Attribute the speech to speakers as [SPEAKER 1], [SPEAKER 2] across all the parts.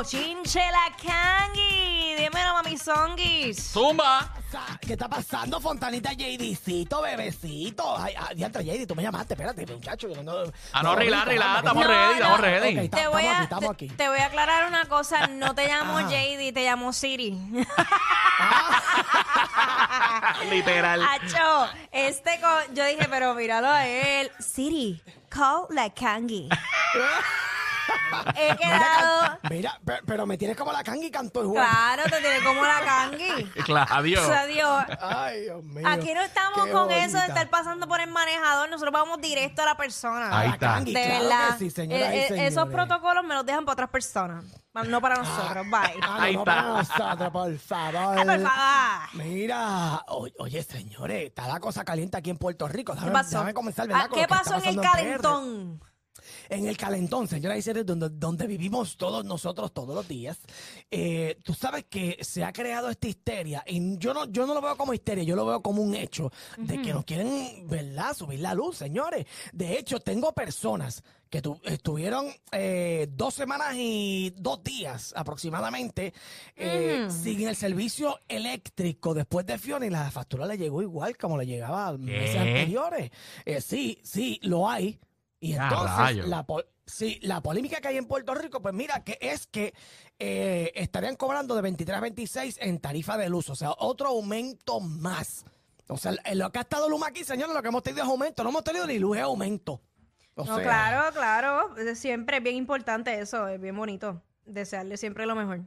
[SPEAKER 1] bochinche,
[SPEAKER 2] la Kangi. Dímelo, mami songuis.
[SPEAKER 3] Zumba.
[SPEAKER 4] ¿Qué está pasando, Fontanita JDcito, bebecito? Ay, ay, diantre, JD, tú me llamaste, espérate, muchacho. yo no,
[SPEAKER 3] Ah, no, relax,
[SPEAKER 4] que-
[SPEAKER 3] estamos
[SPEAKER 2] No,
[SPEAKER 3] ready,
[SPEAKER 2] no.
[SPEAKER 3] estamos ready.
[SPEAKER 2] Te voy, a,
[SPEAKER 4] aquí,
[SPEAKER 2] te, voy a aclarar una cosa. No te llamo. JD, te llamo Siri.
[SPEAKER 3] Literal.
[SPEAKER 2] Acho, este co- yo dije, pero míralo a él. Siri, call la Kangi. He
[SPEAKER 4] Mira,
[SPEAKER 2] quedado.
[SPEAKER 4] can- mira, pe- pero me tienes como la cangi canto igual.
[SPEAKER 2] Claro, te tiene como la Kangi.
[SPEAKER 3] Claro, adiós.
[SPEAKER 2] O sea, Dios.
[SPEAKER 4] Ay, Dios mío.
[SPEAKER 2] Aquí no estamos
[SPEAKER 4] Qué
[SPEAKER 2] con eso de
[SPEAKER 4] bonita.
[SPEAKER 2] estar pasando por el manejador, nosotros vamos directo a la persona.
[SPEAKER 3] Ahí está.
[SPEAKER 2] De
[SPEAKER 4] claro
[SPEAKER 2] verdad.
[SPEAKER 4] sí, señoras y
[SPEAKER 2] Eh, eh,
[SPEAKER 4] señores.
[SPEAKER 2] esos protocolos me los dejan para otras personas, no para nosotros. Bye.
[SPEAKER 4] Ah, no,
[SPEAKER 3] Ahí
[SPEAKER 4] no
[SPEAKER 3] está.
[SPEAKER 4] para nosotros, por favor.
[SPEAKER 2] Ay, por favor.
[SPEAKER 4] Mira, o- oye, señores, está la cosa caliente aquí en Puerto Rico.
[SPEAKER 2] ¿Qué pasó?
[SPEAKER 4] déjame comenzar, ¿verdad?
[SPEAKER 2] Ah,
[SPEAKER 4] con
[SPEAKER 2] ¿Qué
[SPEAKER 4] lo que está
[SPEAKER 2] pasó en el
[SPEAKER 4] pasando PR.
[SPEAKER 2] calentón?
[SPEAKER 4] En el calentón, señoras y señores, donde, donde vivimos todos nosotros todos los días, eh, tú sabes que se ha creado esta histeria, y yo no, yo no lo veo como histeria, yo lo veo como un hecho de que nos quieren, ¿verdad?, subir la luz, señores. De hecho, tengo personas que tu- estuvieron eh, dos semanas y dos días aproximadamente eh, sin el servicio eléctrico después de Fiona y la factura le llegó igual como le llegaba meses anteriores. Eh, sí, sí, lo hay. Y
[SPEAKER 3] Ah,
[SPEAKER 4] entonces,
[SPEAKER 3] rayos.
[SPEAKER 4] la, po- sí, la polémica que hay en Puerto Rico, pues mira, que es que eh, estarían cobrando de 23 a 26 en tarifa de luz, o sea, otro aumento más. O sea, en lo que ha estado Luma aquí, señores, lo que hemos tenido es aumento, no hemos tenido ni luz, es aumento. O
[SPEAKER 2] No,
[SPEAKER 4] sea,
[SPEAKER 2] claro, claro. Es Siempre es bien importante eso, es bien bonito. Desearle siempre lo mejor.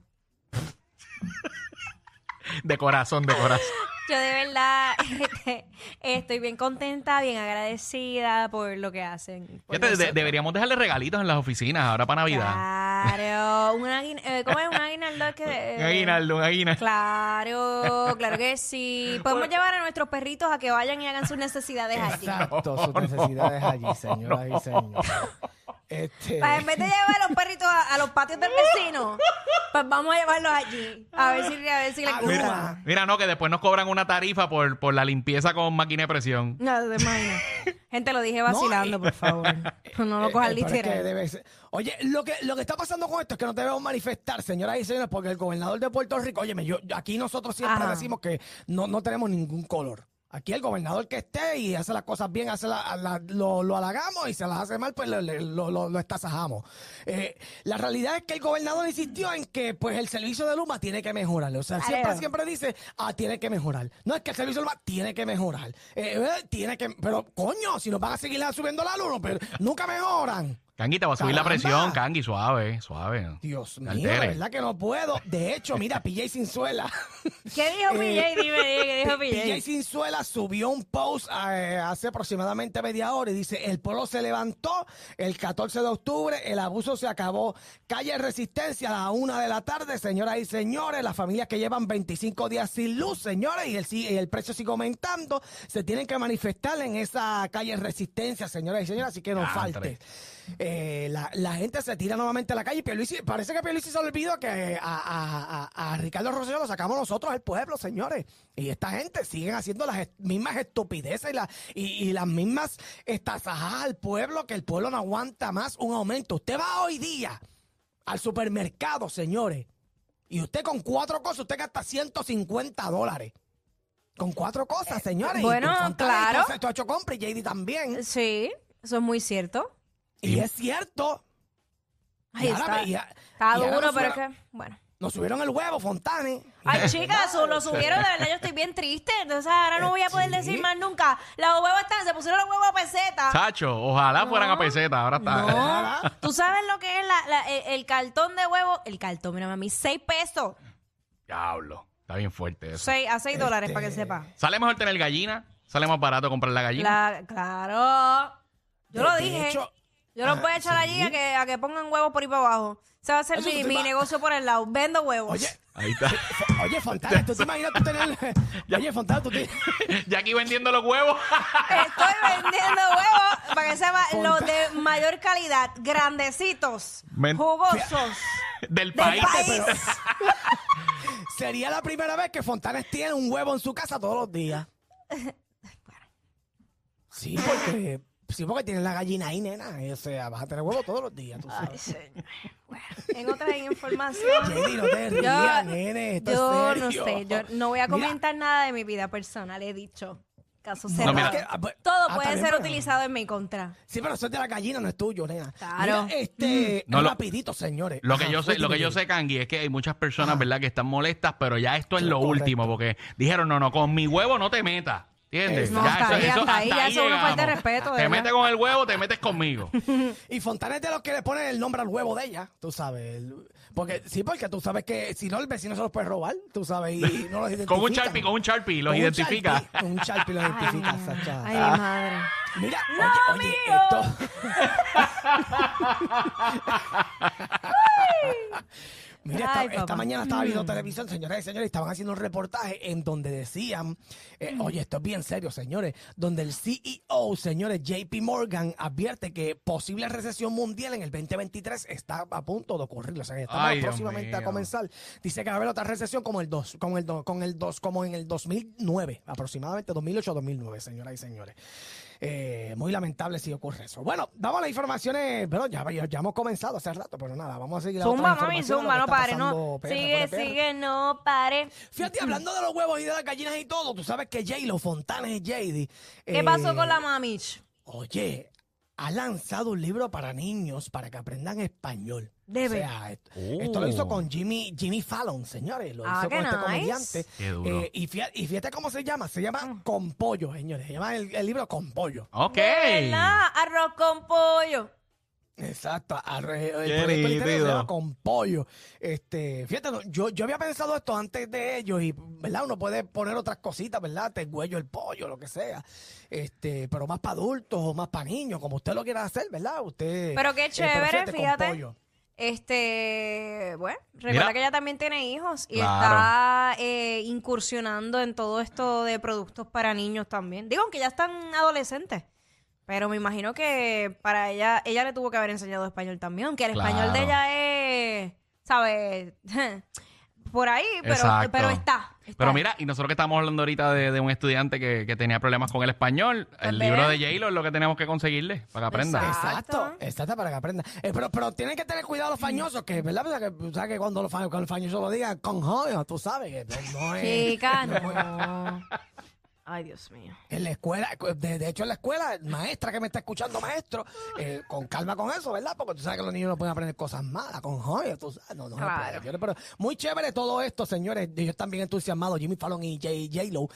[SPEAKER 3] De corazón, de corazón.
[SPEAKER 2] Yo de verdad este, estoy bien contenta, bien agradecida por lo que hacen. por
[SPEAKER 3] Fíjate, de-
[SPEAKER 2] nosotros.
[SPEAKER 3] deberíamos dejarle regalitos en las oficinas ahora para Navidad.
[SPEAKER 2] Claro, un aguin- eh, ¿cómo es un aguinaldo que eh,
[SPEAKER 3] Un aguinaldo, un aguinaldo.
[SPEAKER 2] Claro, claro que sí. Podemos llevar a nuestros perritos a que vayan y hagan sus necesidades allí.
[SPEAKER 4] Exacto, sus necesidades allí, señoras y señores. Este,
[SPEAKER 2] Pues en vez de llevar a los perritos a, a los patios del vecino, pues vamos a llevarlos allí. A ver si, a ver si les
[SPEAKER 4] Ah,
[SPEAKER 2] gusta.
[SPEAKER 4] mira.
[SPEAKER 3] Mira, no, que después nos cobran una tarifa por, por la limpieza con máquina de presión.
[SPEAKER 2] No, te imaginas. Gente, lo dije vacilando, por favor. No lo cojas
[SPEAKER 4] Eh, es que
[SPEAKER 2] literal.
[SPEAKER 4] ser- Oye, lo que, lo que está pasando con esto es que no debemos manifestar, señoras y señores, porque el gobernador de Puerto Rico, oye, yo, yo- aquí nosotros siempre
[SPEAKER 2] Ajá.
[SPEAKER 4] decimos que no, no tenemos ningún color. Aquí el gobernador que esté y hace las cosas bien, hace la- la- lo, lo halagamos y se las hace mal, pues lo, lo, lo- lo estasajamos. Eh, la realidad es que el gobernador insistió en que pues el servicio de Luma tiene que mejorar. O sea, siempre, siempre dice, ah, tiene que mejorar. No es que el servicio de Luma tiene que mejorar. Eh, eh, tiene que, pero coño, si nos van a seguir subiendo la luz, pero nunca mejoran.
[SPEAKER 3] Cangi, te va a subir la
[SPEAKER 4] Caramba.
[SPEAKER 3] presión, Cangi, suave, suave.
[SPEAKER 4] Dios mío, de
[SPEAKER 3] alteres.
[SPEAKER 4] verdad que no puedo. De hecho, mira, PJ Sinzuela.
[SPEAKER 2] ¿Qué dijo PJ? Dime, dime, ¿qué dijo
[SPEAKER 4] PJ
[SPEAKER 2] PJ?
[SPEAKER 4] Sinzuela subió un post eh, hace aproximadamente media hora y dice, el pueblo se levantó el 14 de octubre, el abuso se acabó. Calle Resistencia a la una de la tarde, señoras y señores, las familias que llevan 25 días sin luz, señores, y el, si- y el precio sigue aumentando, se tienen que manifestar en esa calle Resistencia, señoras y señores, así que no
[SPEAKER 3] Diantre.
[SPEAKER 4] falte. Eh, la, la gente se tira nuevamente a la calle y Pierluisi, parece que Pierluisi se olvidó que a, a- a- a Ricardo Rosselló lo sacamos nosotros al pueblo, señores. Y esta gente siguen haciendo las mismas estupideces y, la- y, y las mismas estasajadas al pueblo, que el pueblo no aguanta más un aumento. Usted va hoy día al supermercado, señores, y usted con cuatro cosas, usted gasta 150 dólares. Con cuatro cosas, señores. Y
[SPEAKER 2] bueno, claro.
[SPEAKER 4] entonces tú has hecho compra y JD también.
[SPEAKER 2] Sí, eso es muy cierto.
[SPEAKER 4] Y es cierto. Ahora
[SPEAKER 2] está,
[SPEAKER 4] me- y a-
[SPEAKER 2] está
[SPEAKER 4] y ahora
[SPEAKER 2] duro,
[SPEAKER 4] nos
[SPEAKER 2] pero es que, bueno.
[SPEAKER 4] Nos subieron el huevo, Fontanes.
[SPEAKER 2] Ay, chicas, su- lo subieron, de verdad, yo estoy bien triste. Entonces ahora no voy a poder
[SPEAKER 4] Sí.
[SPEAKER 2] decir más nunca. Los huevos están, se pusieron los huevos a peseta.
[SPEAKER 3] Chacho, ojalá fueran a peseta. Ahora está.
[SPEAKER 2] No, tú sabes lo que es la- la- el, el cartón de huevo. El cartón, mira, mami, 6 pesos.
[SPEAKER 3] Diablo. Está bien fuerte eso.
[SPEAKER 2] Seis- a 6 dólares,
[SPEAKER 4] Este-
[SPEAKER 2] para que sepa.
[SPEAKER 3] ¿Sale mejor tener gallina? ¿Sale más barato comprar la gallina?
[SPEAKER 2] La- claro. Yo
[SPEAKER 4] De-
[SPEAKER 2] lo
[SPEAKER 4] de
[SPEAKER 2] dije.
[SPEAKER 4] hecho-
[SPEAKER 2] yo los
[SPEAKER 4] Ah,
[SPEAKER 2] voy a echar
[SPEAKER 4] sí.
[SPEAKER 2] allí a que, a que pongan huevos por ahí para abajo. Se va a hacer
[SPEAKER 4] Eso
[SPEAKER 2] mi,
[SPEAKER 4] tú te
[SPEAKER 2] mi
[SPEAKER 4] va-
[SPEAKER 2] negocio por el lado. Vendo huevos.
[SPEAKER 4] Oye,
[SPEAKER 3] Ahí está.
[SPEAKER 4] Oye, Fontanes, ¿tú te imaginas tú tener... Oye, Fontanes, tú te...
[SPEAKER 3] ya aquí vendiendo los huevos.
[SPEAKER 2] Estoy vendiendo huevos para que sepa los de mayor calidad, grandecitos,
[SPEAKER 3] Men-
[SPEAKER 2] jugosos.
[SPEAKER 3] Del
[SPEAKER 2] Del
[SPEAKER 3] país.
[SPEAKER 2] país.
[SPEAKER 4] Sería la primera vez que Fontanes tiene un huevo en su casa todos los días. Sí, porque... Sí, porque tienes la gallina ahí, nena. O sea, vas a tener huevo todos los días, tú
[SPEAKER 2] Ay,
[SPEAKER 4] sabes.
[SPEAKER 2] señor. Bueno, en otra información.
[SPEAKER 4] Jenny, no te rías, nene. Esto
[SPEAKER 2] yo
[SPEAKER 4] es
[SPEAKER 2] no sé, yo no voy a
[SPEAKER 4] Mira,
[SPEAKER 2] comentar nada de mi vida personal, he dicho. Caso
[SPEAKER 4] no,
[SPEAKER 2] cerrado.
[SPEAKER 4] que- ah, pues-
[SPEAKER 2] Todo
[SPEAKER 4] ah,
[SPEAKER 2] puede ser
[SPEAKER 4] pero-
[SPEAKER 2] utilizado en mi contra.
[SPEAKER 4] Sí, pero eso es de la gallina, no es tuyo, nena.
[SPEAKER 2] Claro.
[SPEAKER 4] Mira, este,
[SPEAKER 3] No, lo-
[SPEAKER 4] rapidito, señores.
[SPEAKER 3] Lo que
[SPEAKER 4] Ajá,
[SPEAKER 3] yo sé, lo que yo sé, Kangi, es que hay muchas personas, ¿verdad?, que están molestas, pero ya esto es lo
[SPEAKER 4] Correcto.
[SPEAKER 3] último, porque dijeron, no, no, con mi huevo no te metas. ¿Entiendes?
[SPEAKER 2] No, hasta ahí, hasta ahí, ya eso es una falta de respeto, de
[SPEAKER 3] Te
[SPEAKER 2] verdad.
[SPEAKER 3] metes con el huevo, te metes conmigo.
[SPEAKER 4] Y Fontanes es de los que le ponen el nombre al huevo de ella, tú sabes. el- porque sí, porque tú sabes que si no, el vecino se los puede robar, tú sabes, y no los identifica.
[SPEAKER 3] con un charpi, con un charpi, los identifica.
[SPEAKER 4] Con un charpi los identifica, Sacha.
[SPEAKER 2] Ay, mi madre.
[SPEAKER 4] Mira,
[SPEAKER 2] ¡No,
[SPEAKER 4] oye, oye,
[SPEAKER 2] mío!
[SPEAKER 4] esto. Mira,
[SPEAKER 2] Ay,
[SPEAKER 4] esta, mañana estaba viendo televisión, señoras y señores, y estaban haciendo un reportaje en donde decían, eh, oye, esto es bien serio, señores, donde el CEO, señores, JP Morgan, advierte que posible recesión mundial en el 2023 está a punto de ocurrir, o sea, que estamos
[SPEAKER 3] Ay,
[SPEAKER 4] próximamente a comenzar. Dice que va a haber otra recesión como el 2, con el do- con el 2, como en el 2009, aproximadamente 2008-2009, señoras y señores. Eh, muy lamentable si ocurre eso. Bueno, vamos a las informaciones. Pero ya, ya, hemos comenzado hace rato, pero nada, vamos a seguir a
[SPEAKER 2] Zumba, mami, zumba, no pare, no. Sigue, sigue, no pare.
[SPEAKER 4] Fíjate, hablando de los huevos y de las gallinas y todo, tú sabes que J-Lo Fontanes y JD.
[SPEAKER 2] ¿Qué
[SPEAKER 4] eh,
[SPEAKER 2] pasó con la mamich?
[SPEAKER 4] Oye, ha lanzado un libro para niños para que aprendan español.
[SPEAKER 2] Debe.
[SPEAKER 4] O sea, esto,
[SPEAKER 3] Oh.
[SPEAKER 4] esto lo hizo con Jimmy, Jimmy Fallon, señores. Lo
[SPEAKER 2] Ah,
[SPEAKER 4] hizo con este
[SPEAKER 2] nice.
[SPEAKER 4] comediante.
[SPEAKER 3] Qué duro.
[SPEAKER 4] Eh, y, fíjate, y fíjate cómo se llama. Se
[SPEAKER 2] Mm.
[SPEAKER 4] llama Con Pollo, señores. Se llama el, el libro Con Pollo.
[SPEAKER 3] Ok.
[SPEAKER 2] Arroz con pollo.
[SPEAKER 4] Exacto, llama con pollo. Este, fíjate, yo, yo había pensado esto antes de ellos y, ¿verdad? Uno puede poner otras cositas, ¿verdad? Te huello el pollo, lo que sea. Este, pero más para adultos o más para niños, como usted lo quiera hacer, ¿verdad? Usted.
[SPEAKER 2] Pero qué
[SPEAKER 4] eh,
[SPEAKER 2] chévere, fíjate.
[SPEAKER 4] pollo.
[SPEAKER 2] Este, bueno, recuerda
[SPEAKER 3] Mira.
[SPEAKER 2] que ella también tiene hijos y
[SPEAKER 3] Claro.
[SPEAKER 2] está eh, incursionando en todo esto de productos para niños también. Digo, aunque ya están adolescentes. Pero me imagino que para ella, ella le tuvo que haber enseñado español también, aunque el español de ella es, ¿sabes? Por ahí, pero,
[SPEAKER 3] Exacto.
[SPEAKER 2] pero está, está.
[SPEAKER 3] Pero mira, y nosotros que estamos hablando ahorita de, de un estudiante que, que tenía problemas con el español, el
[SPEAKER 2] Pues
[SPEAKER 3] libro
[SPEAKER 2] vea.
[SPEAKER 3] de J-Lo es lo que tenemos que conseguirle para que aprenda.
[SPEAKER 2] Exacto.
[SPEAKER 4] Exacto, exacto, para que aprenda. Eh, pero, pero tienen que tener cuidado los fañosos, que, ¿verdad? O sea, que, o sea, que cuando los, fa- cuando los fañosos lo digan con joyo, tú sabes que no, no es.
[SPEAKER 2] Chica, no. Ay, Dios mío.
[SPEAKER 4] En la escuela, de, de hecho en la escuela, maestra que me está escuchando, maestro, eh, con calma con eso, ¿verdad? Porque tú sabes que los niños no pueden aprender cosas malas, con joyas, tú sabes, no, no
[SPEAKER 2] Claro.
[SPEAKER 4] señores. Pero muy chévere todo esto, señores. Ellos están bien entusiasmados, Jimmy Fallon y J- J-Lo,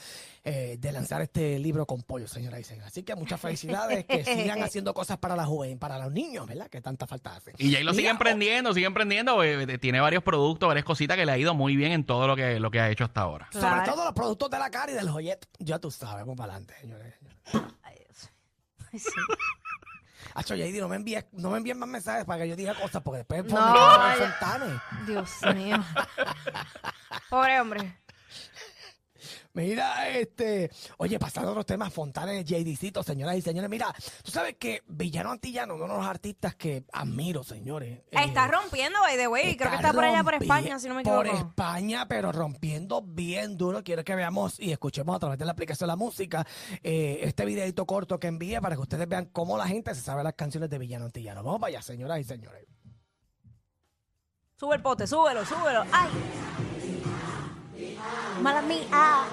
[SPEAKER 4] eh, de lanzar este libro con pollo, señoras y señores. Así que muchas felicidades, que sigan haciendo cosas para la juventud, para los niños, ¿verdad? Que tanta falta hace.
[SPEAKER 3] Y J-Lo sigue
[SPEAKER 4] Mira,
[SPEAKER 3] emprendiendo, sigue emprendiendo, eh, tiene varios productos, varias cositas que le ha ido muy bien en todo lo que, lo que ha hecho hasta ahora.
[SPEAKER 4] Sobre
[SPEAKER 2] Claro.
[SPEAKER 4] todo los productos de la cara y del joyet. Ya tú sabes, vamos para adelante, señores.
[SPEAKER 2] Ay, Dios. Ay, sí.
[SPEAKER 4] Hacho, JD, no me envíes, no me envíen más mensajes para que yo diga cosas, porque después
[SPEAKER 2] No,
[SPEAKER 4] me.
[SPEAKER 2] Dios mío. Pobre hombre.
[SPEAKER 4] Mira, este, oye, pasando a otros temas, Fontanes, JDcito, señoras y señores, mira, tú sabes que Villano Antillano, uno de los artistas que admiro, señores. eh,
[SPEAKER 2] Está rompiendo, by the way. Creo que está por allá por España, si no me
[SPEAKER 4] Por
[SPEAKER 2] equivoco.
[SPEAKER 4] España, pero rompiendo bien duro. Quiero que veamos y escuchemos a través de la aplicación de la música eh, este videito corto que envié para que ustedes vean cómo la gente se sabe las canciones de Villano Antillano. Vamos para allá, señoras y señores.
[SPEAKER 2] Sube el pote, súbelo, súbelo. ¡Ay! Mala mía.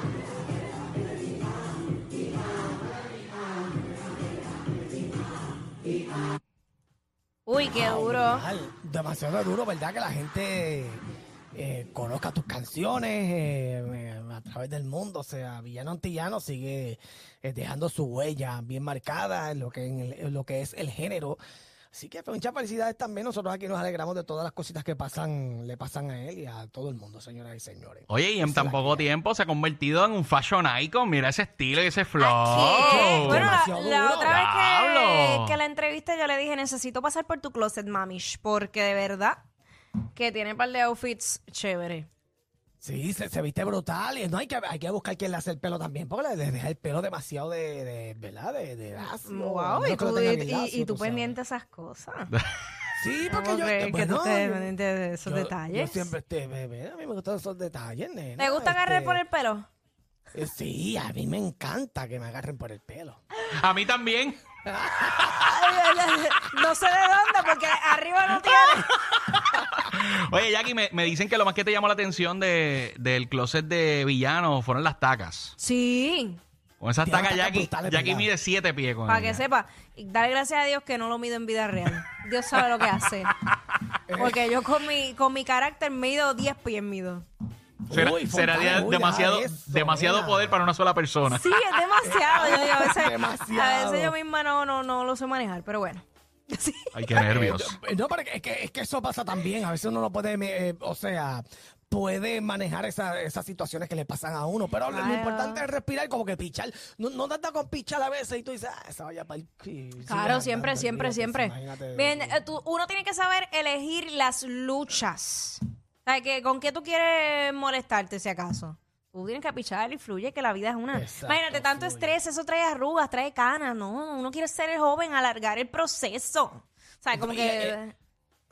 [SPEAKER 2] Uy, qué duro.
[SPEAKER 4] Ay, demasiado duro, ¿verdad? Que la gente eh, conozca tus canciones eh, eh, a través del mundo. O sea, Villano Antillano sigue eh, dejando su huella bien marcada en lo que, en el- en lo que es el género. Así que pues, muchas felicidades también. Nosotros aquí nos alegramos de todas las cositas que pasan, le pasan a él y a todo el mundo, señoras y señores.
[SPEAKER 3] Oye, y en tan poco tiempo se ha convertido en un fashion icon. Mira ese estilo y ese flow.
[SPEAKER 2] ¿Qué? Bueno, la, otra vez que, que la entrevisté yo le dije, necesito pasar por tu closet, mamish, porque de verdad que tiene un par de outfits chéveres.
[SPEAKER 4] Sí, se, se viste brutal y no hay que, hay que buscar quién le hace el pelo también, porque le deja el pelo demasiado de, de ¿verdad? De, de lacio, a
[SPEAKER 2] Wow, y tú, y,
[SPEAKER 4] bien
[SPEAKER 2] y- tú pendiente esas cosas.
[SPEAKER 4] Sí, porque
[SPEAKER 2] ¿Cómo
[SPEAKER 4] yo,
[SPEAKER 2] que
[SPEAKER 4] bueno,
[SPEAKER 2] tú estés
[SPEAKER 4] yo-
[SPEAKER 2] pendiente de esos
[SPEAKER 4] yo-
[SPEAKER 2] detalles?
[SPEAKER 4] Yo siempre estoy, bebé, a mí me gustan esos detalles, nena.
[SPEAKER 2] ¿Te gusta agarrar
[SPEAKER 4] este,
[SPEAKER 2] por el pelo?
[SPEAKER 4] eh, Sí, a mí me encanta que me agarren por el pelo.
[SPEAKER 3] A mí también.
[SPEAKER 2] No sé de dónde, porque arriba no tiene.
[SPEAKER 3] Oye, Jackie, me, me dicen que lo más que te llamó la atención de, del closet de villano fueron las tacas.
[SPEAKER 2] Sí,
[SPEAKER 3] Con esas
[SPEAKER 4] Tiene
[SPEAKER 3] tacas,
[SPEAKER 4] tacas
[SPEAKER 3] Jackie,
[SPEAKER 4] brutales,
[SPEAKER 3] Jackie mide siete pies con
[SPEAKER 2] para
[SPEAKER 3] ella.
[SPEAKER 2] que sepa. Dale gracias a Dios que no lo mido en vida real. Dios sabe lo que hace. Porque yo con mi, con mi carácter mido 10 pies mido.
[SPEAKER 3] Será,
[SPEAKER 4] Uy,
[SPEAKER 3] será
[SPEAKER 4] uy,
[SPEAKER 3] demasiado,
[SPEAKER 4] eso,
[SPEAKER 3] demasiado poder para una sola persona.
[SPEAKER 2] Sí, es demasiado. Yo, a, veces, a
[SPEAKER 4] Demasiado.
[SPEAKER 2] veces yo misma no, no, no lo sé manejar, pero bueno. Sí.
[SPEAKER 3] Ay, qué nervios.
[SPEAKER 4] No, pero es que, es que eso pasa también. A veces uno no puede, eh, o sea, puede manejar esa- esas situaciones que le pasan a uno. Pero lo- importante es respirar, como que pichar. No, no te anda con pichar a veces y tú dices, ah, esa vaya para el... sí,
[SPEAKER 2] Claro, siempre, siempre,
[SPEAKER 4] olvídate,
[SPEAKER 2] siempre.
[SPEAKER 4] imagínate.
[SPEAKER 2] Bien, eh, tú- uno tiene que saber elegir las luchas. O sea, que, ¿con qué tú quieres molestarte, si acaso? Tú tienes que pichar y fluye, que la vida es una.
[SPEAKER 4] Exacto,
[SPEAKER 2] Imagínate, tanto
[SPEAKER 4] fluye.
[SPEAKER 2] estrés, eso trae arrugas, trae canas, ¿no? Uno quiere ser joven, alargar el proceso. O sea, como que...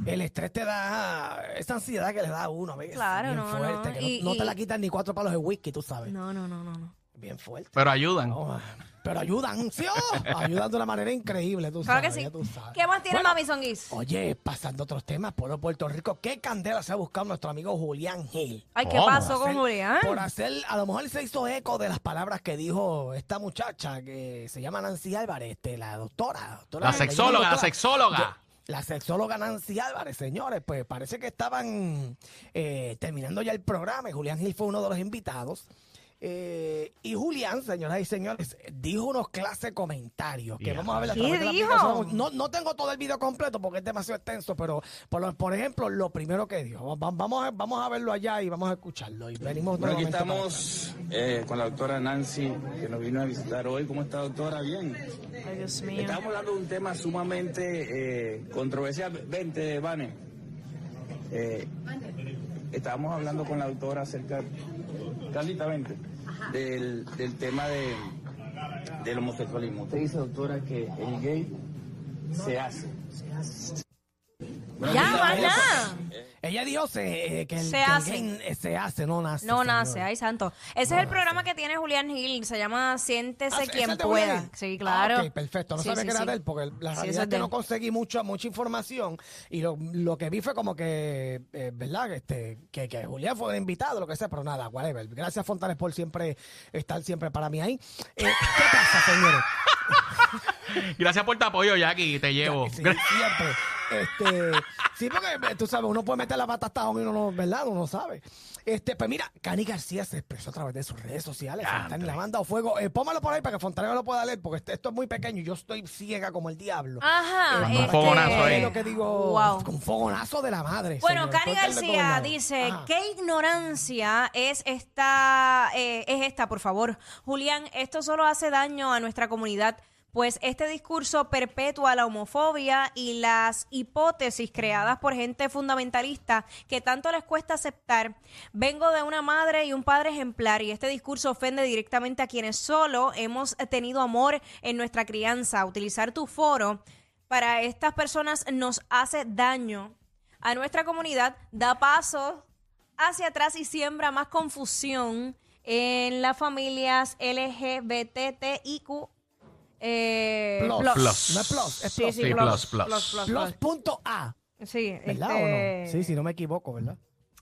[SPEAKER 4] El estrés te da esa ansiedad que le da a uno a veces.
[SPEAKER 2] Claro,
[SPEAKER 4] bien
[SPEAKER 2] no,
[SPEAKER 4] fuerte,
[SPEAKER 2] no.
[SPEAKER 4] que
[SPEAKER 2] Y-
[SPEAKER 4] no, no
[SPEAKER 2] y-
[SPEAKER 4] te la quitan ni cuatro palos de whisky, tú sabes.
[SPEAKER 2] No, no, no, no, no.
[SPEAKER 4] Bien fuerte.
[SPEAKER 3] Pero ayudan.
[SPEAKER 4] No, pero ayudan, ¿sí? oh, ayudan de una manera increíble, tú
[SPEAKER 2] Claro que sí.
[SPEAKER 4] ya tú sabes.
[SPEAKER 2] ¿Qué más tiene
[SPEAKER 4] Bueno,
[SPEAKER 2] Mami Songuis?
[SPEAKER 4] Oye, pasando a otros temas, pueblo de Puerto Rico, ¿qué candela se ha buscado nuestro amigo Julián Gil?
[SPEAKER 2] Ay, ¿qué
[SPEAKER 3] ¿Cómo?
[SPEAKER 2] pasó con
[SPEAKER 4] Hacer-
[SPEAKER 2] Julián?
[SPEAKER 4] Por hacer, a lo mejor se hizo eco de las palabras que dijo esta muchacha que se llama Nancy Álvarez, este, la doctora. doctora
[SPEAKER 3] La sexóloga, la
[SPEAKER 4] doctora.
[SPEAKER 3] sexóloga.
[SPEAKER 4] La sexóloga Nancy Álvarez, señores, pues parece que estaban eh, terminando ya el programa y Julián Gil fue uno de los invitados. Eh, y Julián, señoras y señores, dijo unos clases comentarios que vamos a ver a
[SPEAKER 2] ¿Qué
[SPEAKER 4] través de la
[SPEAKER 2] dijo?
[SPEAKER 4] No, no tengo todo el video completo porque es demasiado extenso, pero por, lo- por ejemplo, lo primero que dijo, va- vamos a, vamos a verlo allá y vamos a escucharlo. Y venimos
[SPEAKER 5] Bueno, aquí estamos eh, con la doctora Nancy, que nos vino a visitar hoy. ¿Cómo está, doctora? Bien.
[SPEAKER 2] Ay, Dios mío.
[SPEAKER 5] Estamos hablando de un tema sumamente eh, controversial. Vente, Vane. Eh, estábamos hablando con la doctora acerca, Carlita, vente, del, del tema de, del homosexualismo. Usted dice, doctora, que el gay se hace. Bueno,
[SPEAKER 2] Ya, más nada.
[SPEAKER 4] Ella dijo se, eh, que el,
[SPEAKER 2] Se
[SPEAKER 4] que el
[SPEAKER 2] hace.
[SPEAKER 4] gay, eh, se hace, no nace.
[SPEAKER 2] No
[SPEAKER 4] señor.
[SPEAKER 2] nace, ay santo. Ese
[SPEAKER 4] No
[SPEAKER 2] es el programa
[SPEAKER 4] nace.
[SPEAKER 2] que tiene Julián Gil, se llama Siéntese
[SPEAKER 4] Ah, ¿ese
[SPEAKER 2] quien
[SPEAKER 4] es de
[SPEAKER 2] pueda. Sí, claro.
[SPEAKER 4] Ah, ok, perfecto. No
[SPEAKER 2] Sí,
[SPEAKER 4] sabía
[SPEAKER 2] sí,
[SPEAKER 4] que era
[SPEAKER 2] sí.
[SPEAKER 4] de él porque la
[SPEAKER 2] Sí,
[SPEAKER 4] realidad
[SPEAKER 2] eso
[SPEAKER 4] es
[SPEAKER 2] es
[SPEAKER 4] que no conseguí mucha mucha información y lo, lo que vi fue como que, eh, ¿verdad? Este, que, que Julián fue invitado, lo que sea, pero nada, whatever. Gracias, Fontanes, por siempre estar siempre para mí ahí. Eh, ¿Qué pasa, señores?
[SPEAKER 3] Gracias por tu apoyo, Jackie. Te llevo.
[SPEAKER 4] Sí, siempre. Este, sí, porque eh, tú sabes, uno puede meter la pata hasta donde uno no, ¿verdad? Uno no sabe. Este, pues mira, Cani García se expresó a través de sus redes sociales. Fontane le ha mandado fuego. Eh, póngalo por ahí para que Fontane lo pueda leer, porque este- esto es muy pequeño y yo estoy ciega como el diablo.
[SPEAKER 2] Ajá.
[SPEAKER 3] Manda un fogonazo ahí.
[SPEAKER 4] Es lo que digo,
[SPEAKER 2] Wow.
[SPEAKER 4] con fogonazo de la madre.
[SPEAKER 2] Bueno. Cani García dice,
[SPEAKER 4] Ajá.
[SPEAKER 2] ¿qué ignorancia es esta, eh, es esta, por favor? Julián, esto solo hace daño a nuestra comunidad, pues este discurso perpetúa la homofobia y las hipótesis creadas por gente fundamentalista que tanto les cuesta aceptar. Vengo de una madre y un padre ejemplar y este discurso ofende directamente a quienes solo hemos tenido amor en nuestra crianza. Utilizar tu foro para estas personas nos hace daño a nuestra comunidad, da paso hacia atrás y siembra más confusión en las familias LGBTIQ. Eh,
[SPEAKER 4] Plus.
[SPEAKER 2] plus.
[SPEAKER 3] Plus.
[SPEAKER 4] No es plus, es
[SPEAKER 2] Sí,
[SPEAKER 4] plus.
[SPEAKER 2] sí,
[SPEAKER 3] Sí,
[SPEAKER 2] plus. Sí,
[SPEAKER 4] ¿Verdad
[SPEAKER 2] este,
[SPEAKER 4] o no? Sí, si no me equivoco, ¿verdad?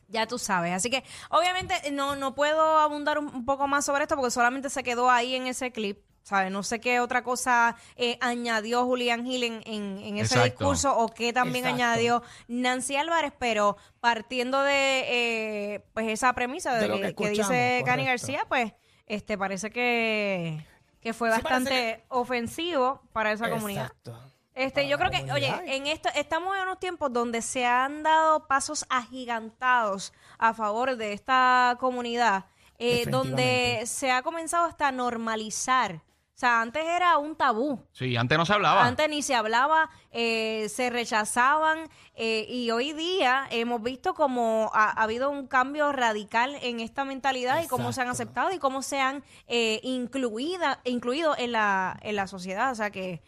[SPEAKER 2] Ya tú sabes. Así que, obviamente, no, no puedo abundar un, un poco más sobre esto porque solamente se quedó ahí en ese clip. ¿Sabes? No sé qué otra cosa eh, añadió Julián Gil en, en- en ese
[SPEAKER 3] Exacto.
[SPEAKER 2] discurso o qué también
[SPEAKER 4] Exacto.
[SPEAKER 2] añadió Nancy Álvarez, pero partiendo de eh, pues esa premisa de,
[SPEAKER 4] De lo
[SPEAKER 2] que,
[SPEAKER 4] que
[SPEAKER 2] que dice Cani
[SPEAKER 4] correcto.
[SPEAKER 2] García, pues este parece que, que fue
[SPEAKER 4] Sí, parece
[SPEAKER 2] bastante ofensivo para esa comunidad.
[SPEAKER 4] Exacto.
[SPEAKER 2] Este,
[SPEAKER 4] Para
[SPEAKER 2] yo creo que, oye,
[SPEAKER 4] comunidad.
[SPEAKER 2] en esto estamos en unos tiempos donde se han dado pasos agigantados a favor de esta comunidad, eh, donde se ha comenzado hasta a normalizar. O sea, antes era un tabú.
[SPEAKER 3] Sí, antes no se hablaba.
[SPEAKER 2] Antes ni se hablaba, eh, se rechazaban eh, y hoy día hemos visto como ha, ha habido un cambio radical en esta mentalidad y cómo se han aceptado y cómo se han eh, incluida, incluido en la, en la sociedad. O sea que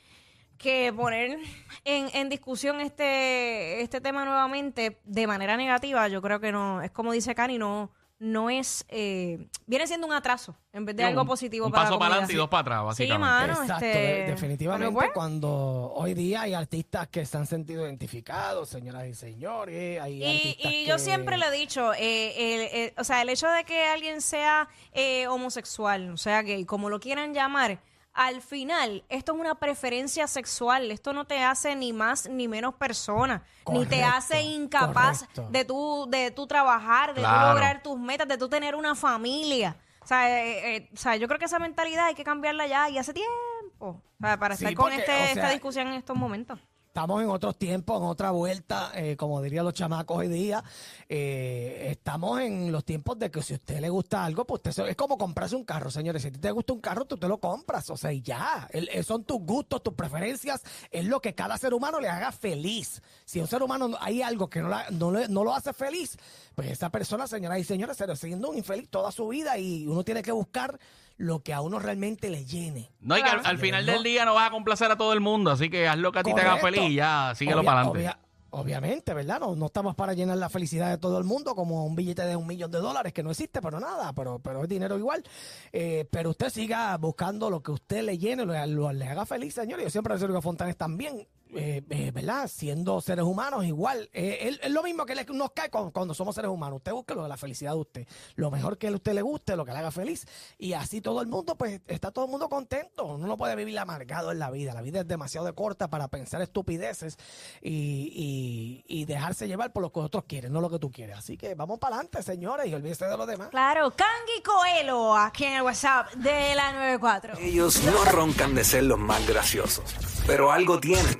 [SPEAKER 2] que poner en, en discusión este, este tema nuevamente de manera negativa, yo creo que no, es como dice Cani, no, no es, eh, viene siendo un atraso en vez de
[SPEAKER 3] Sí,
[SPEAKER 2] algo positivo
[SPEAKER 3] un
[SPEAKER 2] para
[SPEAKER 3] paso
[SPEAKER 2] la
[SPEAKER 3] para adelante y dos para atrás,
[SPEAKER 2] Sí,
[SPEAKER 3] básicamente.
[SPEAKER 2] mano,
[SPEAKER 4] Exacto,
[SPEAKER 2] este,
[SPEAKER 4] de- definitivamente
[SPEAKER 2] pues,
[SPEAKER 4] cuando hoy día hay artistas que se han sentido identificados, señoras y señores, hay
[SPEAKER 2] Y, yo
[SPEAKER 4] que-
[SPEAKER 2] siempre le he dicho, eh, el- el- o sea, el hecho de que alguien sea eh, homosexual, o sea, gay, como lo quieran llamar, al final, esto es una preferencia sexual. Esto no te hace ni más ni menos persona. ni te hace incapaz
[SPEAKER 4] correcto.
[SPEAKER 2] de tú, de tú trabajar, de tú lograr tus metas, de tú tener una familia. O sea, eh, eh, o sea, yo creo que esa mentalidad hay que cambiarla ya y hace tiempo. O sea, para
[SPEAKER 4] Sí,
[SPEAKER 2] estar con
[SPEAKER 4] porque,
[SPEAKER 2] este,
[SPEAKER 4] o
[SPEAKER 2] esta discusión en estos momentos.
[SPEAKER 4] Estamos en otros tiempos, en otra vuelta, eh, como dirían los chamacos hoy día. eh, estamos en los tiempos de que si a usted le gusta algo, pues usted se- es como comprarse un carro, señores. Si a ti te gusta un carro, tú te lo compras, o sea, y ya. El- eh, son tus gustos, tus preferencias, es lo que cada ser humano le haga feliz. Si a un ser humano no- hay algo que no, no, le- no lo hace feliz, pues esa persona, señoras y señores, se siendo un infeliz toda su vida y uno tiene que buscar lo que a uno realmente le llene.
[SPEAKER 3] No, y que al, final del día no vas a complacer a todo el mundo, así que haz lo que a ti te haga feliz y ya, síguelo
[SPEAKER 4] Obvia-
[SPEAKER 3] para adelante.
[SPEAKER 4] obvia- obviamente, ¿verdad? No, no estamos para llenar la felicidad de todo el mundo como un billete de un millón de dólares que no existe, pero nada, pero, pero es dinero igual. Eh, pero usted siga buscando lo que usted le llene, lo, lo- le haga feliz, señor. Yo siempre decía que Fontanes también. Eh, eh, ¿verdad? Siendo seres humanos igual. Eh, es, es lo mismo que le- nos cae cuando, cuando somos seres humanos. Usted busque lo de la felicidad de usted. Lo mejor que a usted le guste, lo que le haga feliz. Y así todo el mundo, pues está todo el mundo contento. Uno no puede vivir amargado en la vida. La vida es demasiado corta para pensar estupideces y, y- y dejarse llevar por lo que otros quieren, no lo que tú quieres. Así que vamos para adelante, señores, y olvídese de lo demás.
[SPEAKER 2] Claro, Kangi Coelho, aquí en el WhatsApp de la 94.
[SPEAKER 6] Ellos no roncan de ser los más graciosos, pero algo tienen.